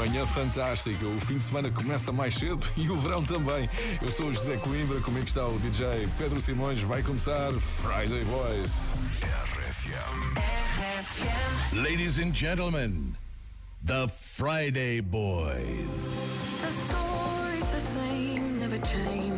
Manhã fantástica, o fim de semana começa mais cedo e o verão também. Eu sou o José Coimbra, comigo é está o DJ Pedro Simões. Vai começar Friday Boys. RFM. Ladies and gentlemen, the Friday Boys. The story's the same, never change.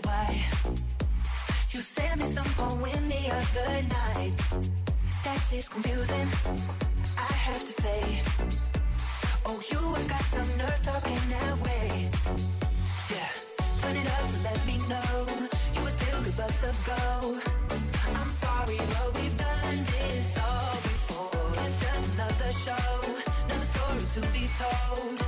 Be why. You sent me some poem the other night. That shit's confusing, I have to say. Oh, you have got some nerve talking that way. Yeah, turn it up to let me know you would still give us a go. I'm sorry, but we've done this all before. It's just another show, another story to be told.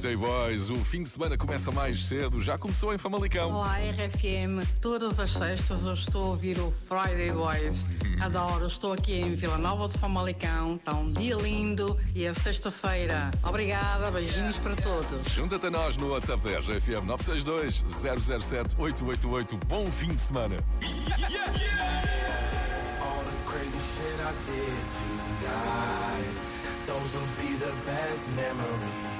Friday Boys, o fim de semana começa mais cedo, já começou em Famalicão. Olá, RFM. Todas as sextas eu estou a ouvir o Friday Boys. Adoro. Estou aqui em Vila Nova de Famalicão. Está um dia lindo e é sexta-feira. Obrigada. Beijinhos para todos. Junta-te a nós no WhatsApp 10 FM 962 007 888. Bom fim de semana. All the crazy shit I did tonight. Those will be the best memories.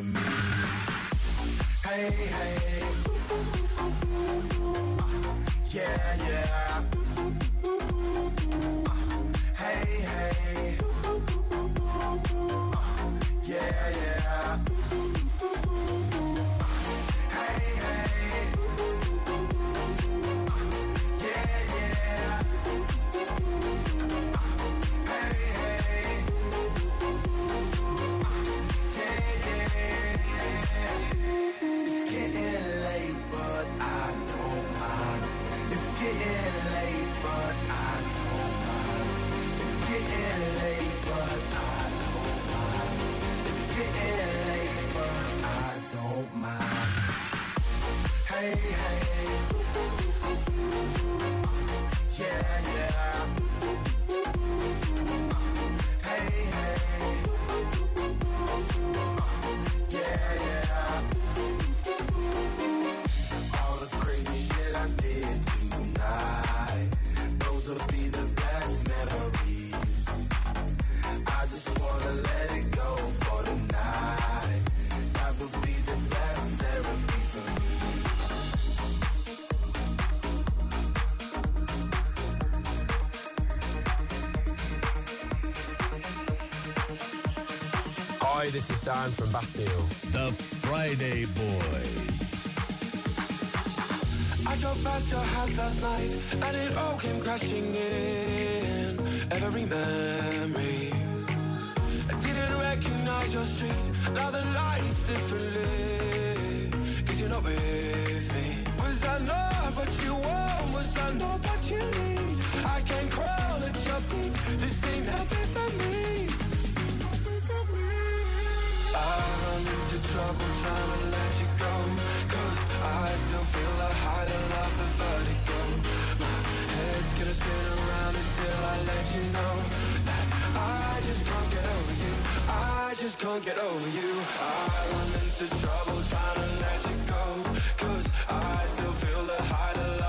For me. Hey, hey. This Dan from Bastille. The Friday Boy. I drove past your house last night and it all came crashing in. Every memory. I didn't recognize your street. Now the lights differently. Cause you're not with me. Was I not what you want? Was I not what you need? You know That I just can't get over you I just can't get over you I run into trouble trying to let you go Cause I still feel the high, the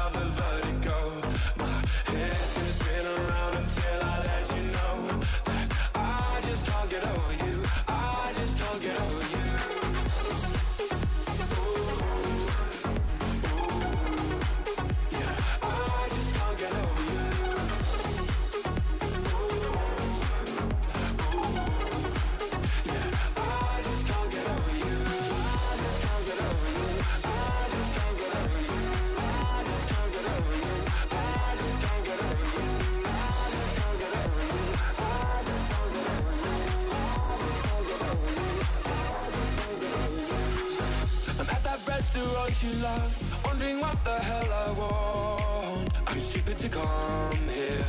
you love Wondering what the hell I want. I'm stupid to come here.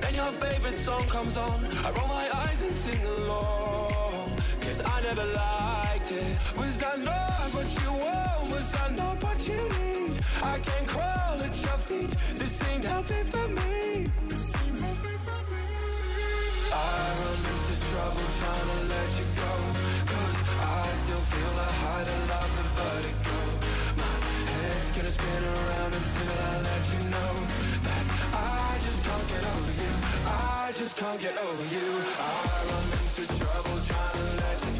Then your favorite song comes on. I roll my eyes and sing along. Cause I never liked it. Was that not what you want? Was that not what you need? I can crawl at your feet. This ain't healthy for me. I run into trouble trying to let you go. I still feel the high, the love, the vertigo. My head's gonna spin around until I let you know That I just can't get over you. I just can't get over you. I run into trouble trying to let you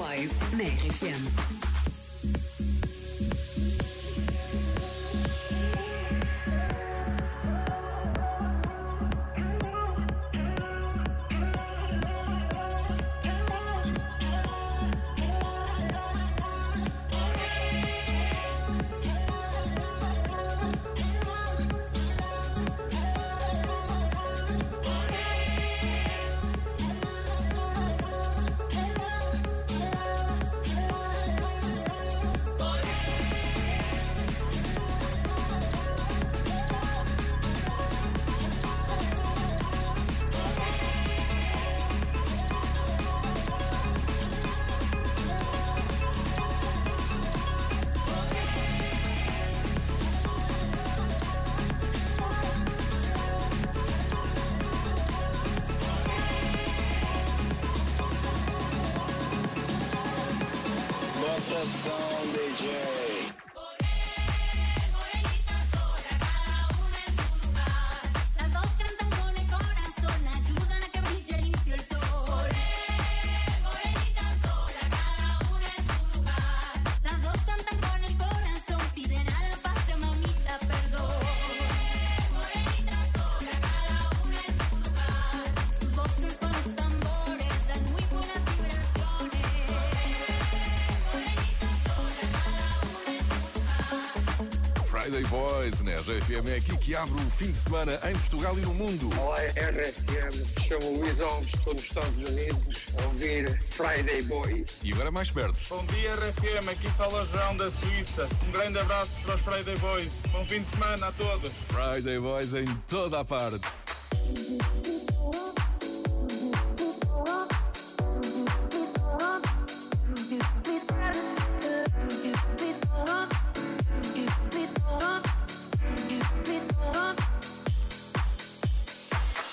Boys na RFM. RFM né? é aqui que abre o fim de semana em Portugal e no mundo. Olá, é RFM. Chamo Luiz Alves, estou nos Estados Unidos a ouvir Friday Boys. E agora mais perto. Bom dia, RFM. Aqui fala João da Suíça. Um grande abraço para os Friday Boys. Bom fim de semana a todos. Friday Boys em toda a parte.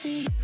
see.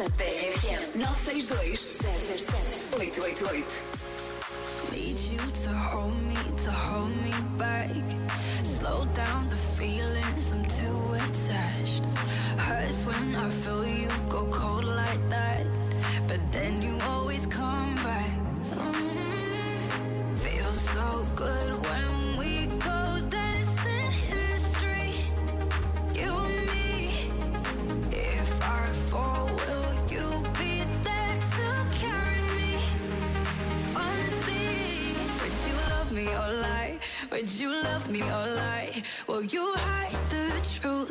WhatsApp da RFM 962 007 888.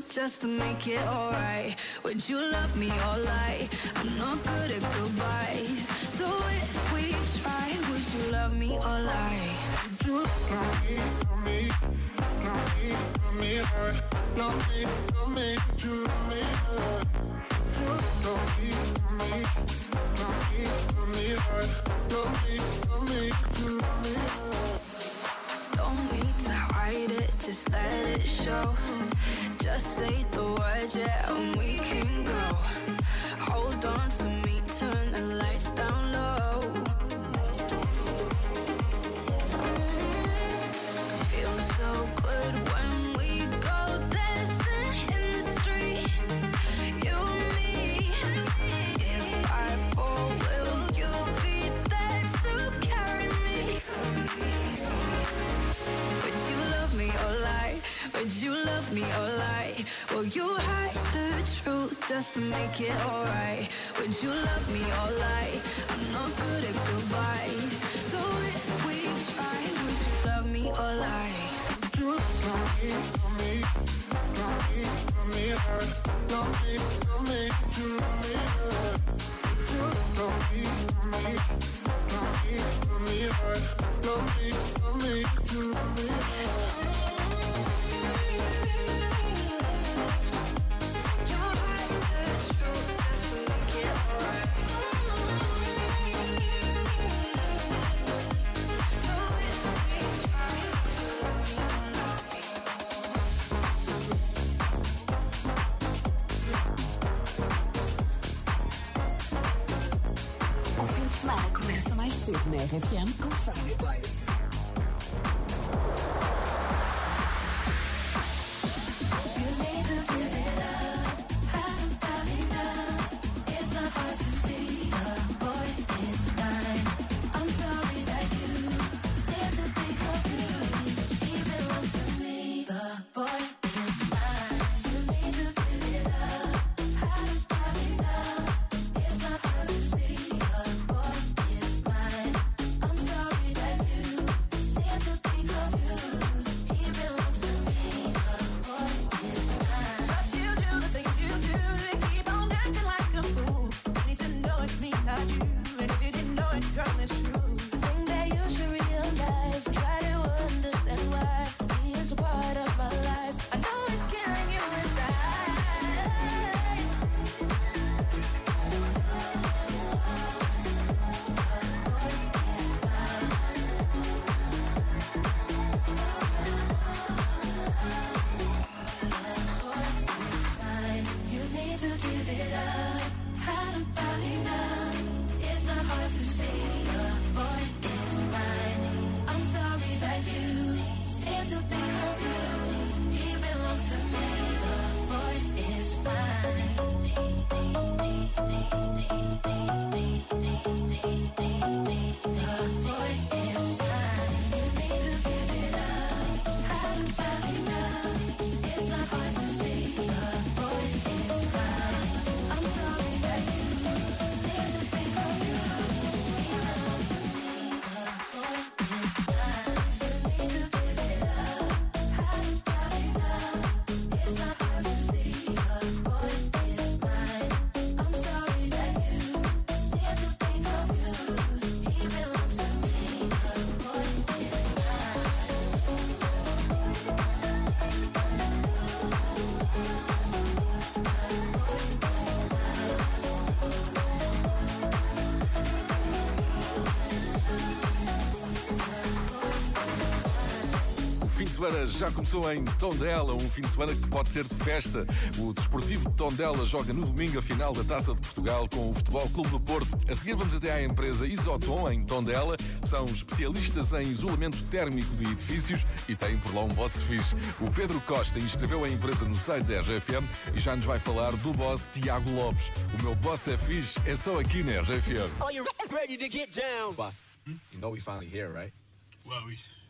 just to make it alright Would you love me or lie? I'm not good at goodbyes So if we try, would you love me or lie? Would you love me, love me, love me, love me, love me, love me, love me, love me, love me, love me, love me, love me, love me, love me, love hide it, just let it show. Just say the words, yeah, and we can go. Hold on to me, turn the lights down low. Just to make it alright? Would you love me or lie? I'm not good at goodbyes. So if we try, would you love me or lie? Love me, love me, love me, love me. Love me, love me, you love me. Love me, love me, love me, love me. Love me, love me, you love me semana já começou em Tondela, um fim de semana que pode ser de festa. O Desportivo de Tondela joga no domingo a final da Taça de Portugal com o Futebol Clube do Porto. A seguir vamos até à empresa Isoton, em Tondela. São especialistas em isolamento térmico de edifícios e têm por lá um boss fixe. O Pedro Costa inscreveu a empresa no site da RGFM e já nos vai falar do boss Tiago Lopes. O meu boss é fixe, é só aqui na RGFM. Are you ready to get down? Boss, you know we finally here, right? Well, we.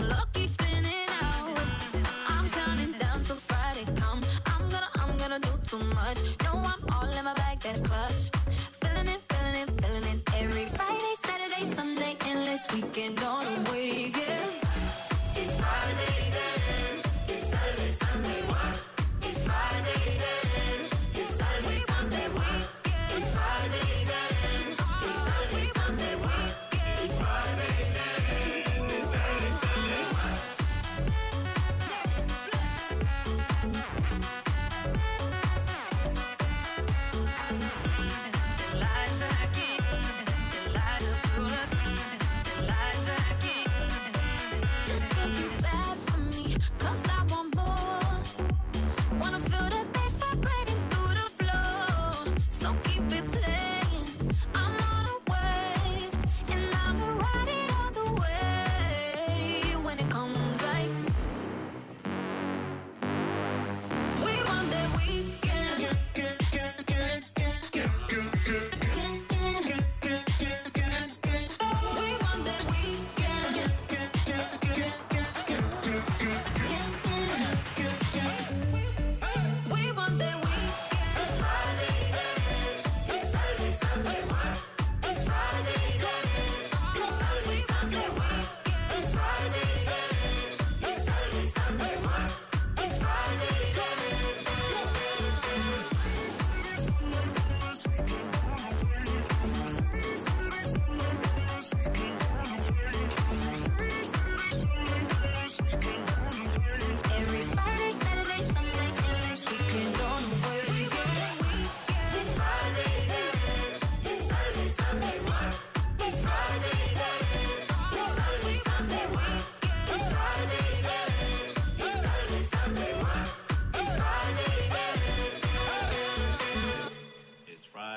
I'm lucky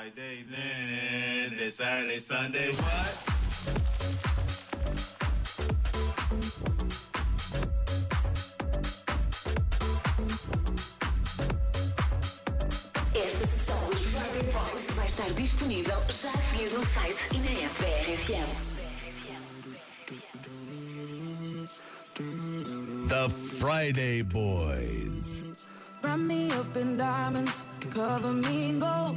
Friday, then this Saturday, Sunday, what? Friday Boys. The Friday Boys. Me up in diamonds, cover me in gold.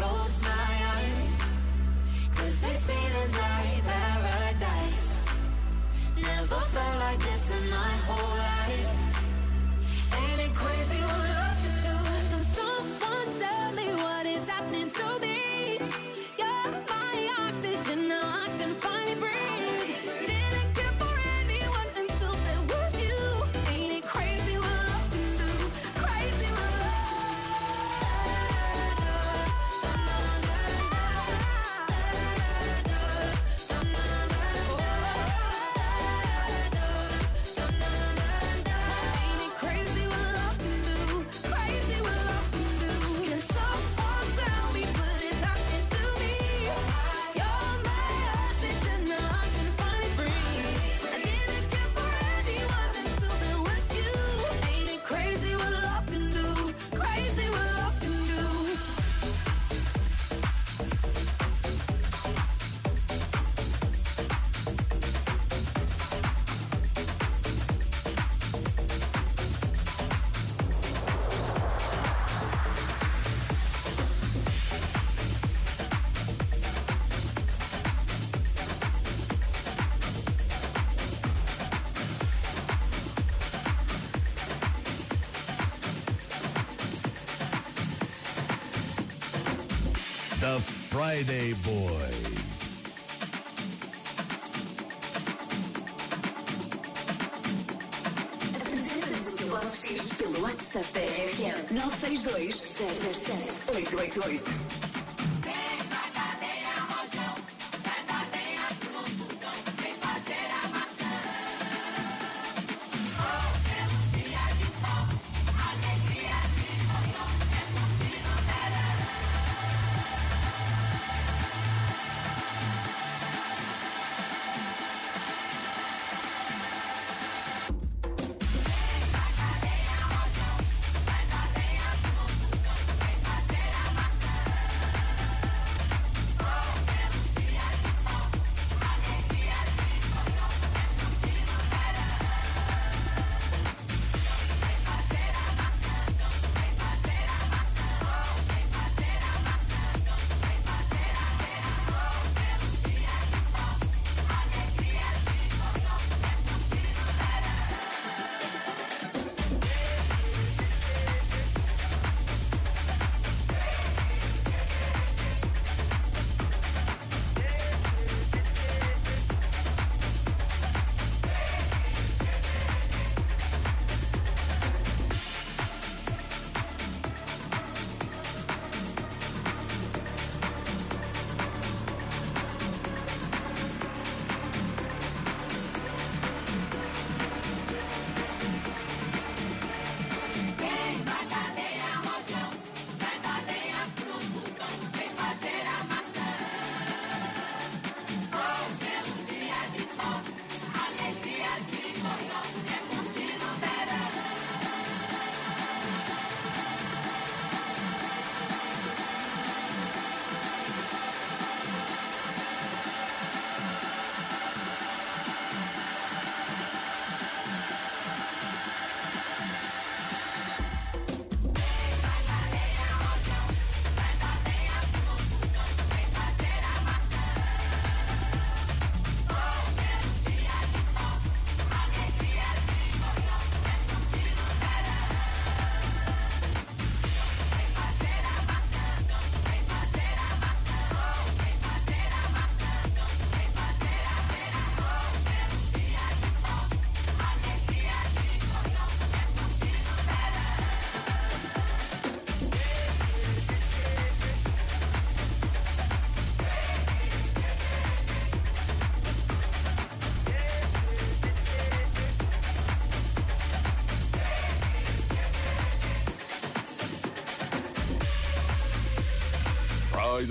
close my Friday Boys. Vocês pelo WhatsApp da RFM 962 007 888.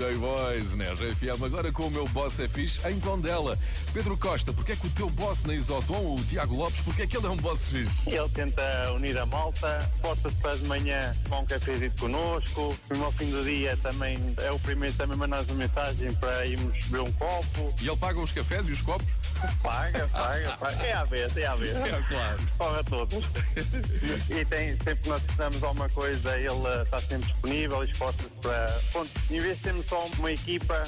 Friday Boys na RFM. Agora com o meu boss é fixe em Tondela. Pedro Costa, porque é que o teu boss na Isotom, o Tiago Lopes, porque é que ele é um boss fixe? Ele tenta unir a malta, porta-se para de manhã tomar um cafezinho connosco, mesmo ao fim do dia também é o primeiro também mandar uma mensagem para irmos beber um copo. E ele paga os cafés e os copos? Paga, paga, paga. É à vez, é à vez. É, claro. Paga todos. e tem, sempre que nós precisamos de alguma coisa, ele eh, está sempre disponível e esforça-se para. Pronto, em vez de termos só uma equipa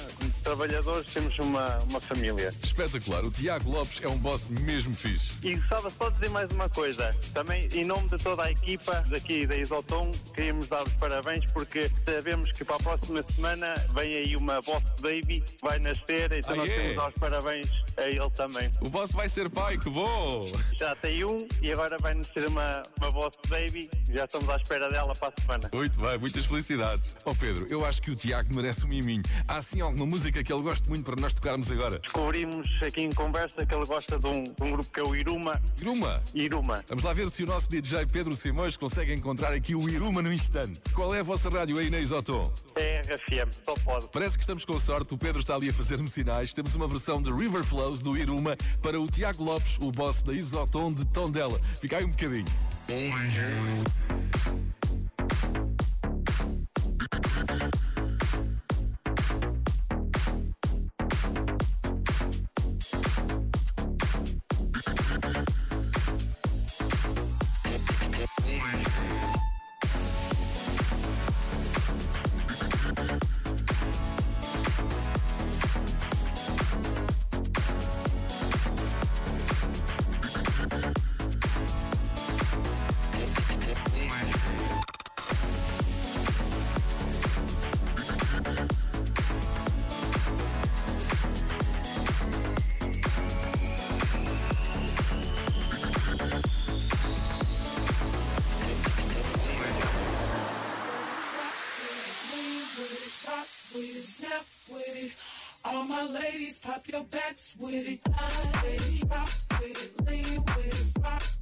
trabalhadores, temos uma, uma família. Espetacular. O Tiago Lopes é um boss mesmo fixe. E gostava só de dizer mais uma coisa. Também, em nome de toda a equipa daqui da Isotom, queríamos dar os parabéns porque sabemos que para a próxima semana vem aí uma Boss Baby que vai nascer, então Ah, nós é? temos dar os parabéns a ele também. O boss vai ser pai, que bom! Já tem um e agora vai nascer uma, uma Boss Baby. Já estamos à espera dela para a semana. Muito bem, muitas felicidades. Ó Pedro, eu acho que o Tiago merece um miminho. Há assim alguma música que ele goste muito para nós tocarmos agora? Descobrimos aqui em conversa que ele gosta de um, de um grupo que é o Iruma. Iruma? Iruma. Vamos lá ver se o nosso DJ Pedro Simões consegue encontrar aqui o Iruma no instante. Qual é a vossa rádio aí na Isotom? É RFM, só pode. Parece que estamos com sorte, o Pedro está ali a fazer-me sinais. Temos uma versão de River Flows do Iruma para o Tiago Lopes, o boss da Isotom de Tondela. Fica aí um bocadinho. rock my ladies, pop your backs with it. Drop with it, lean with it, rock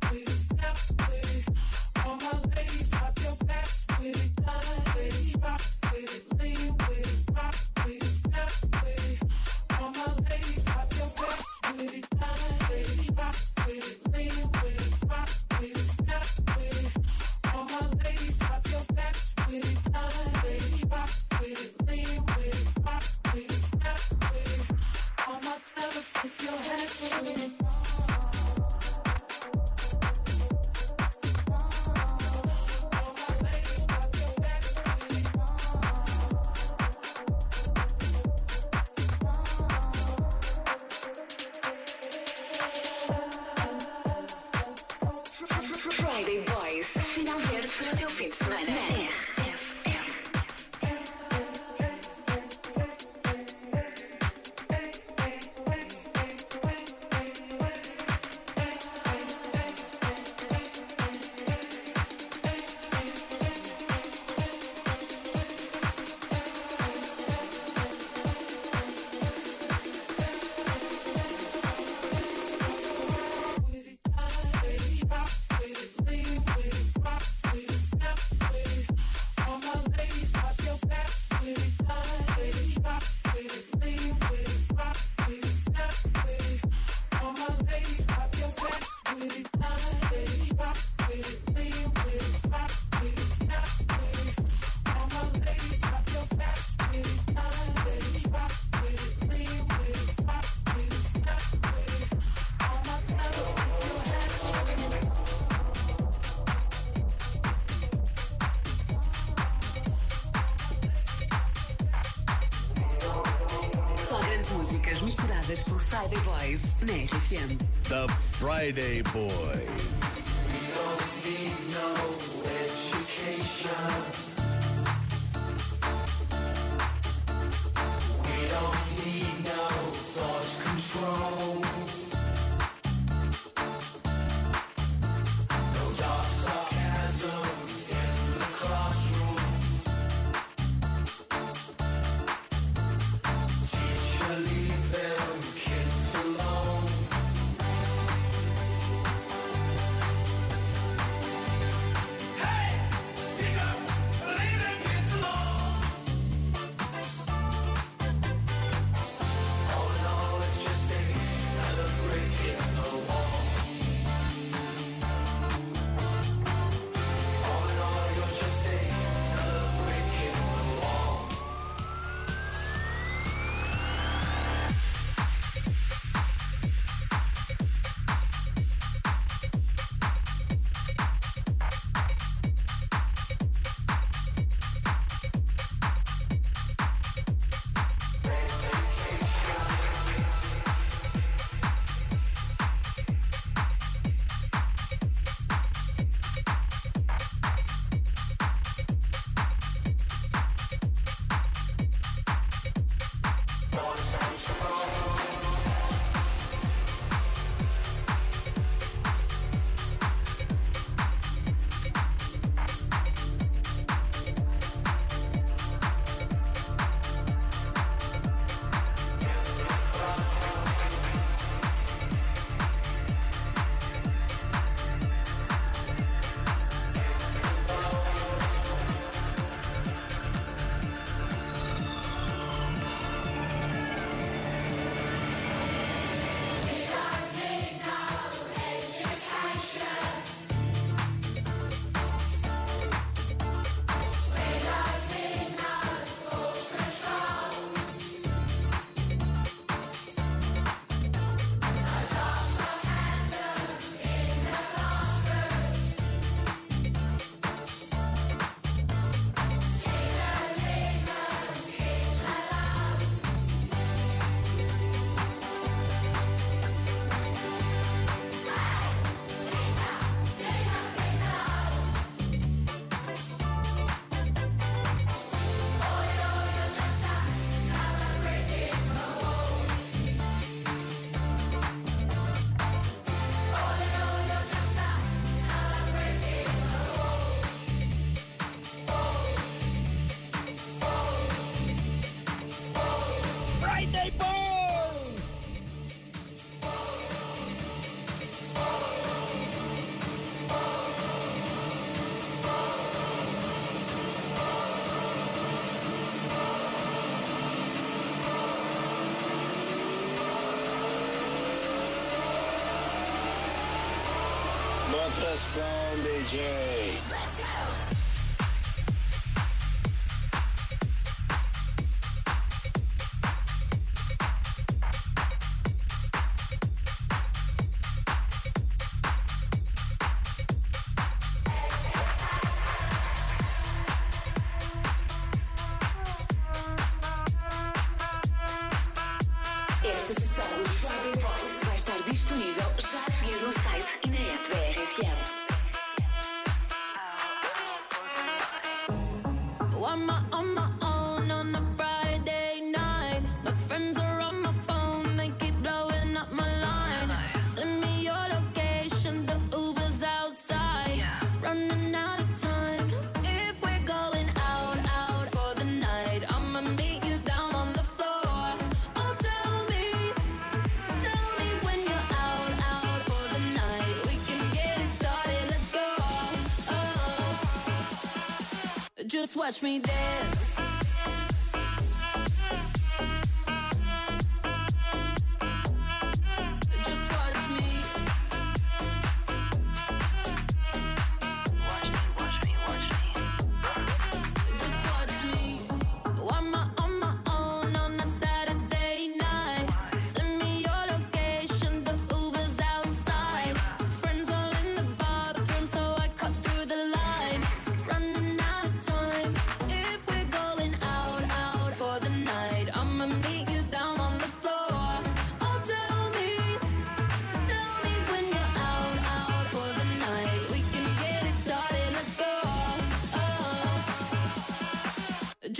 Friday Boys. The Friday Boys. Estação DJ. Let's go! me dead.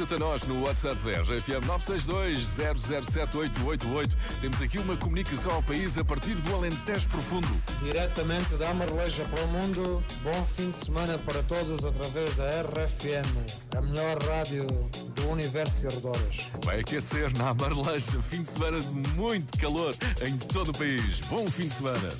junta-te a nós no WhatsApp 10 FM 962-007-888. Temos aqui uma comunicação ao país a partir do Alentejo Profundo. Diretamente da Amarleja para o Mundo, bom fim de semana para todos através da RFM, a melhor rádio do universo e arredores. Vai aquecer na Amarleja, fim de semana de muito calor em todo o país. Bom fim de semana.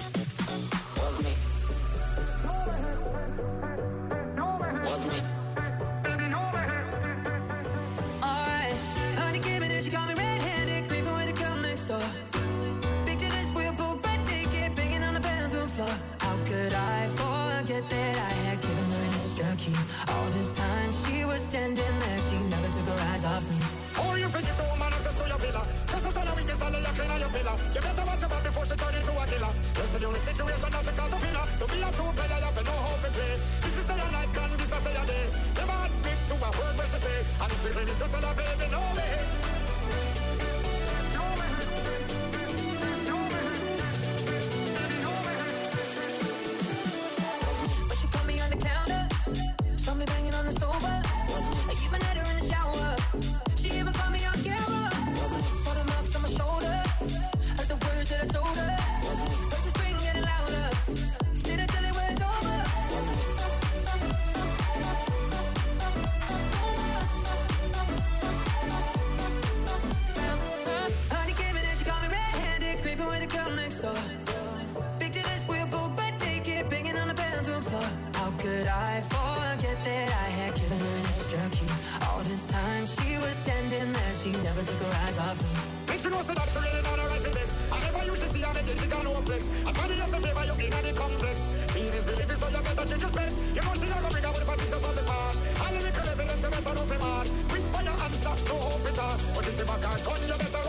struck you. All this time she was standing there, she never took her eyes off me. Bitch, you know so that you really know the right physics. I never used to see how they did it on Oplex. As money as a favor, you in any complex. See this belief is for your better, change your space. You know she ain't gonna bring out with the parties from the past. All the little evidence, you better know the mask. Quick fire answer, no hope it's all. But if you back and gun, you better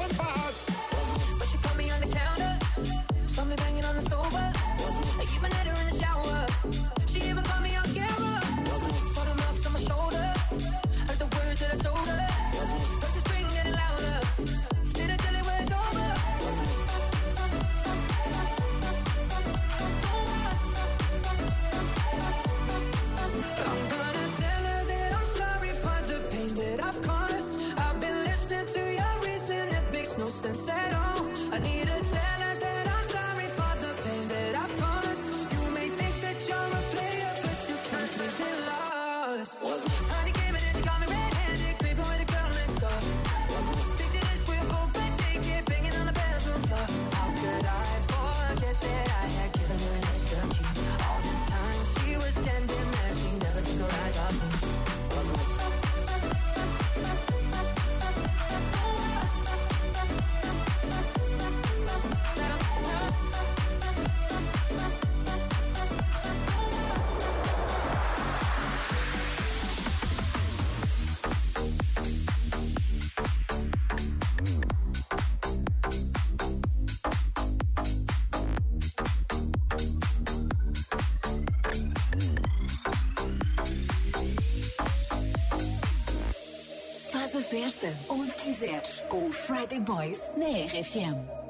festa onde quiseres com os Friday Boys na RFM.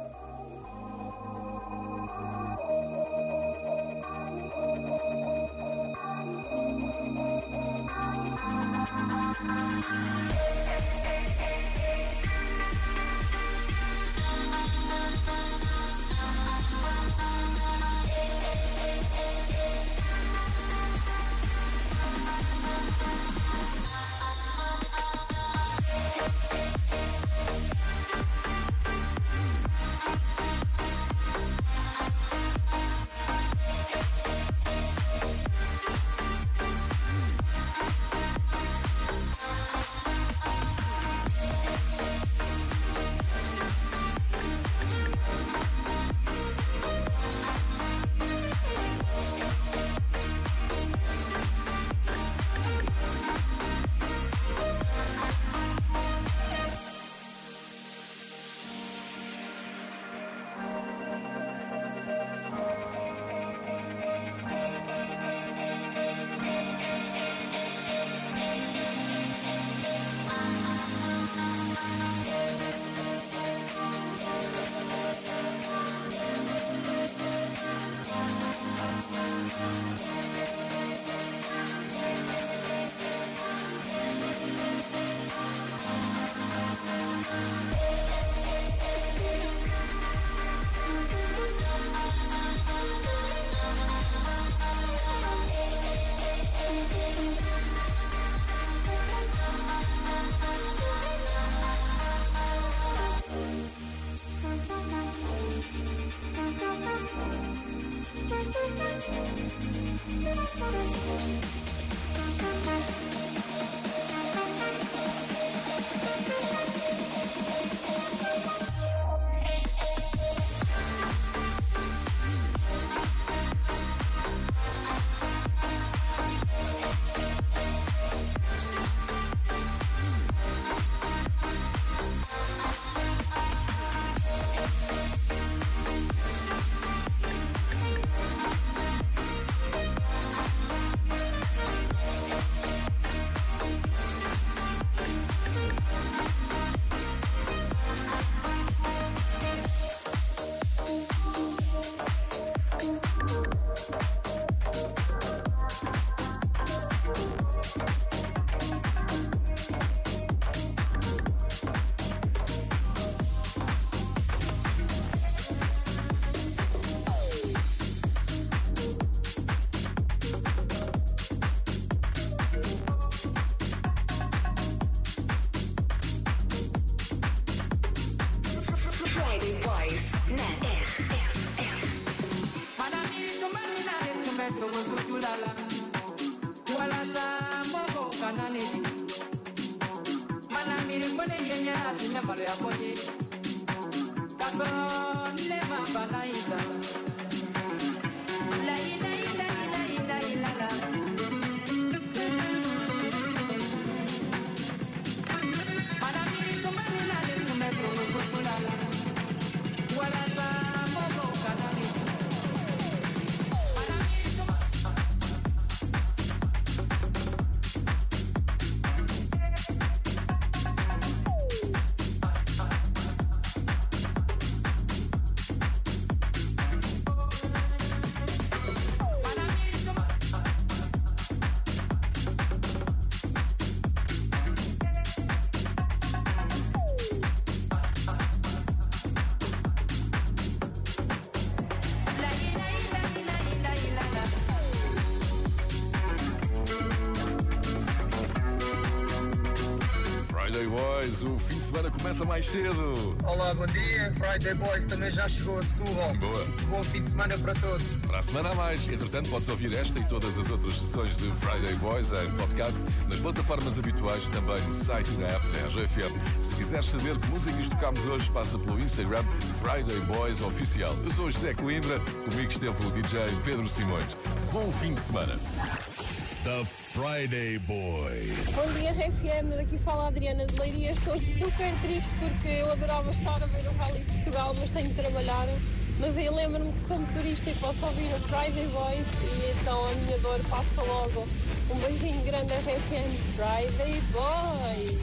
Corazón começa mais cedo. Olá, bom dia. Friday Boys também já chegou a Setúbal. Boa. Bom fim de semana para todos. Para a semana a mais. Entretanto, podes ouvir esta e todas as outras sessões de Friday Boys em podcast, nas plataformas habituais, também no site e na app da RGFM. Se quiseres saber que músicas tocámos hoje, passa pelo Instagram Friday Boys Oficial. Eu sou o José Coimbra, comigo esteve o DJ Pedro Simões. Bom fim de semana. The Friday Boy. Bom dia, RFM. Daqui fala a Adriana de Leiria. Estou super triste porque eu adorava estar a ver o Rally de Portugal, mas tenho de trabalhar. Mas aí lembro-me que sou motorista e posso ouvir o Friday Boys e então a minha dor passa logo. Um beijinho grande, RFM. Friday Boys.